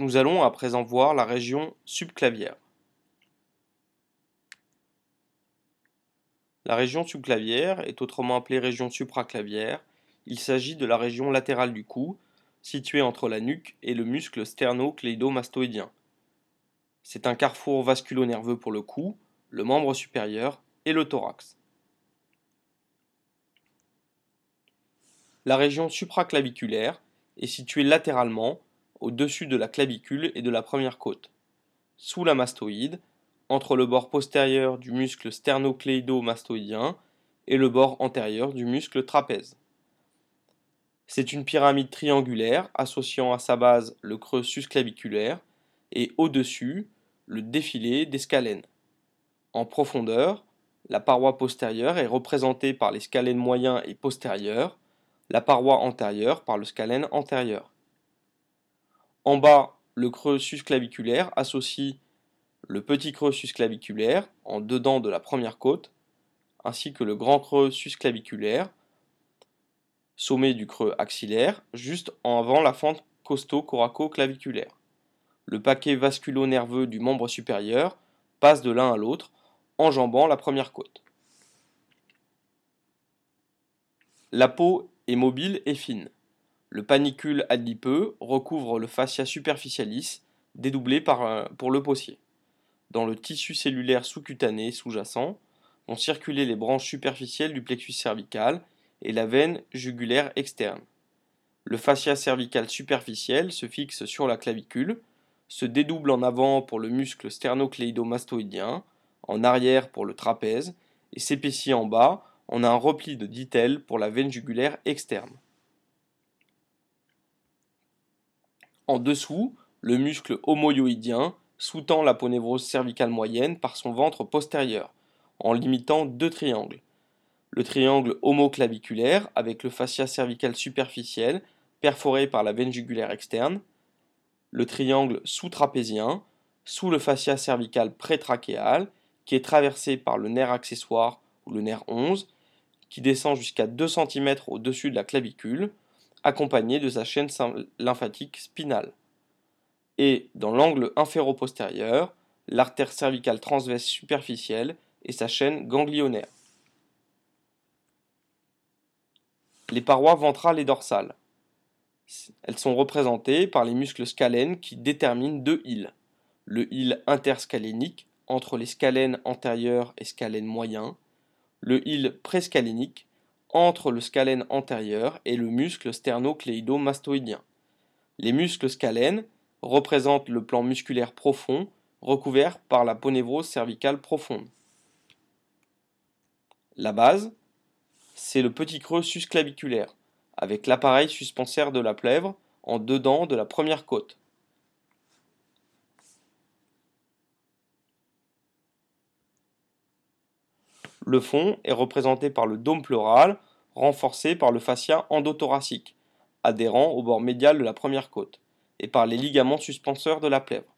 Nous allons à présent voir la région subclavière. La région subclavière est autrement appelée région supraclavière. Il s'agit de la région latérale du cou, située entre la nuque et le muscle sterno-cléido-mastoïdien. C'est un carrefour vasculo-nerveux pour le cou, le membre supérieur et le thorax. La région supraclaviculaire est située latéralement, au-dessus de la clavicule et de la première côte, sous la mastoïde, entre le bord postérieur du muscle sternocléido-mastoïdien et le bord antérieur du muscle trapèze. C'est une pyramide triangulaire associant à sa base le creux susclaviculaire et au-dessus le défilé des scalènes. En profondeur, la paroi postérieure est représentée par les scalènes moyens et postérieurs, la paroi antérieure par le scalène antérieur. En bas, le creux susclaviculaire associe le petit creux susclaviculaire en dedans de la première côte, ainsi que le grand creux susclaviculaire, sommet du creux axillaire, juste en avant la fente costo-coraco-claviculaire. Le paquet vasculo-nerveux du membre supérieur passe de l'un à l'autre, enjambant la première côte. La peau est mobile et fine. Le panicule adipeux recouvre le fascia superficialis, dédoublé par pour le possier. Dans le tissu cellulaire sous-cutané sous-jacent vont circuler les branches superficielles du plexus cervical et la veine jugulaire externe. Le fascia cervical superficiel se fixe sur la clavicule, se dédouble en avant pour le muscle sternocléido-mastoïdien, en arrière pour le trapèze et s'épaissit en bas a un repli de ditel pour la veine jugulaire externe. En dessous, le muscle homoyoïdien sous-tend l'aponévrose cervicale moyenne par son ventre postérieur, en limitant deux triangles. Le triangle homoclaviculaire avec le fascia cervical superficiel perforé par la veine jugulaire externe, le triangle sous-trapézien sous le fascia cervical prétrachéal qui est traversé par le nerf accessoire ou le nerf 11 qui descend jusqu'à 2 cm au-dessus de la clavicule, accompagné de sa chaîne lymphatique spinale. Et dans l'angle inféro-postérieur, l'artère cervicale transverse superficielle et sa chaîne ganglionnaire. Les parois ventrales et dorsales. Elles sont représentées par les muscles scalènes qui déterminent deux îles. Le île interscalénique entre les scalènes antérieurs et scalènes moyens, le île prescalénique entre le scalène antérieur et le muscle sternocléido-mastoïdien. Les muscles scalènes représentent le plan musculaire profond recouvert par la ponévrose cervicale profonde. La base, c'est le petit creux susclaviculaire, avec l'appareil suspensaire de la plèvre en dedans de la première côte. Le fond est représenté par le dôme pleural, renforcé par le fascia endothoracique, adhérent au bord médial de la première côte, et par les ligaments suspenseurs de la plèvre.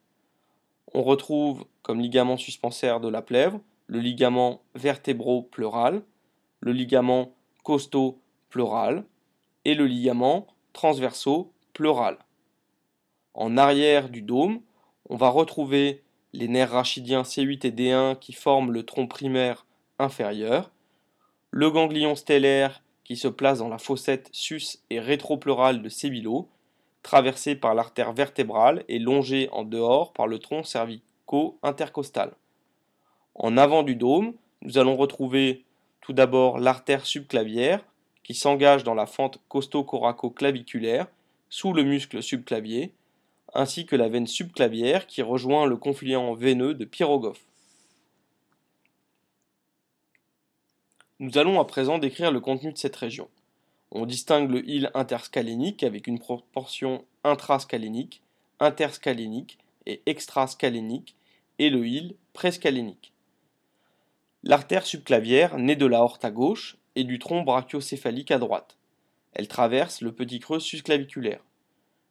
On retrouve comme ligament suspenseur de la plèvre le ligament vertébro-pleural, le ligament costo-pleural et le ligament transverso-pleural. En arrière du dôme, on va retrouver les nerfs rachidiens C8 et D1 qui forment le tronc primaire inférieur, le ganglion stellaire qui se place dans la fossette sus et rétropleurale de Sébilo, traversé par l'artère vertébrale et longé en dehors par le tronc cervico-intercostal. En avant du dôme, nous allons retrouver tout d'abord l'artère subclavière qui s'engage dans la fente costo-coraco-claviculaire sous le muscle subclavier, ainsi que la veine subclavière qui rejoint le confluent veineux de Pyrogoff. Nous allons à présent décrire le contenu de cette région. On distingue le île interscalénique avec une proportion intrascalénique, interscalénique et extrascalénique et le île prescalénique. L'artère subclavière naît de la horte à gauche et du tronc brachiocéphalique à droite. Elle traverse le petit creux susclaviculaire.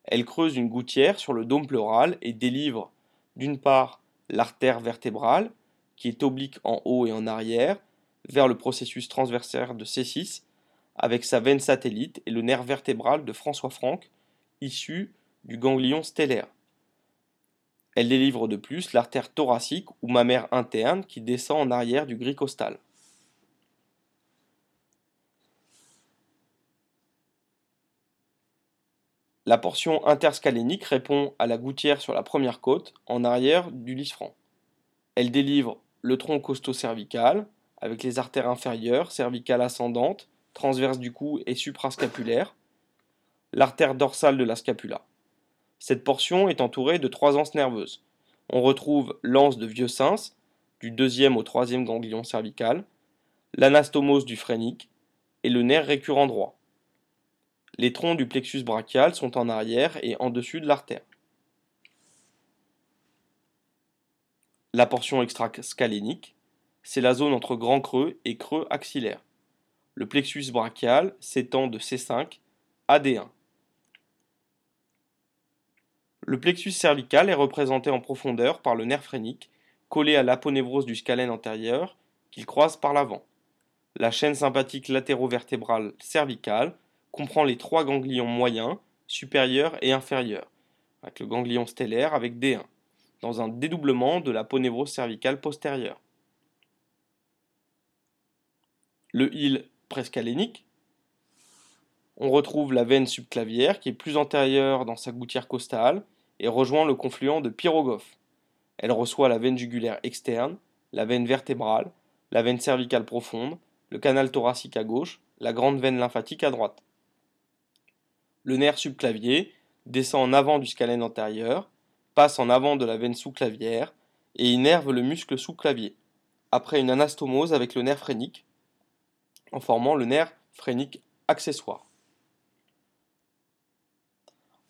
Elle creuse une gouttière sur le dôme pleural et délivre d'une part l'artère vertébrale, qui est oblique en haut et en arrière, vers le processus transversaire de C6 avec sa veine satellite et le nerf vertébral de François Franck, issu du ganglion stellaire. Elle délivre de plus l'artère thoracique ou mammaire interne qui descend en arrière du gris costal. La portion interscalénique répond à la gouttière sur la première côte, en arrière du lisfranc. Elle délivre le tronc costo-cervical, avec les artères inférieures, cervicales ascendantes, transverses du cou et suprascapulaires, l'artère dorsale de la scapula. Cette portion est entourée de trois anses nerveuses. On retrouve l'anse de vieux sens, du deuxième au troisième ganglion cervical, l'anastomose du phrénique et le nerf récurrent droit. Les troncs du plexus brachial sont en arrière et en dessus de l'artère. La portion extrascalénique, c'est la zone entre grand creux et creux axillaire. Le plexus brachial s'étend de C5 à D1. Le plexus cervical est représenté en profondeur par le nerf phrénique, collé à l'aponévrose du scalène antérieur, qu'il croise par l'avant. La chaîne sympathique latérovertébrale cervicale comprend les trois ganglions moyens, supérieurs et inférieurs, avec le ganglion stellaire avec D1, dans un dédoublement de l'aponévrose cervicale postérieure. Le hile prescalénique, on retrouve la veine subclavière qui est plus antérieure dans sa gouttière costale et rejoint le confluent de Pyrogophe. Elle reçoit la veine jugulaire externe, la veine vertébrale, la veine cervicale profonde, le canal thoracique à gauche, la grande veine lymphatique à droite. Le nerf subclavier descend en avant du scalène antérieur, passe en avant de la veine sous-clavière et innerve le muscle sous-clavier, après une anastomose avec le nerf phrénique, en formant le nerf phrénique accessoire.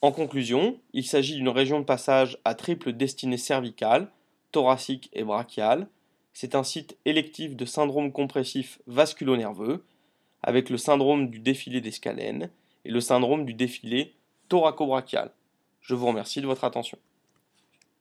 En conclusion, il s'agit d'une région de passage à triple destinée cervicale, thoracique et brachiale. C'est un site électif de syndrome compressif vasculonerveux, avec le syndrome du défilé des scalènes et le syndrome du défilé thoracobrachial. Je vous remercie de votre attention.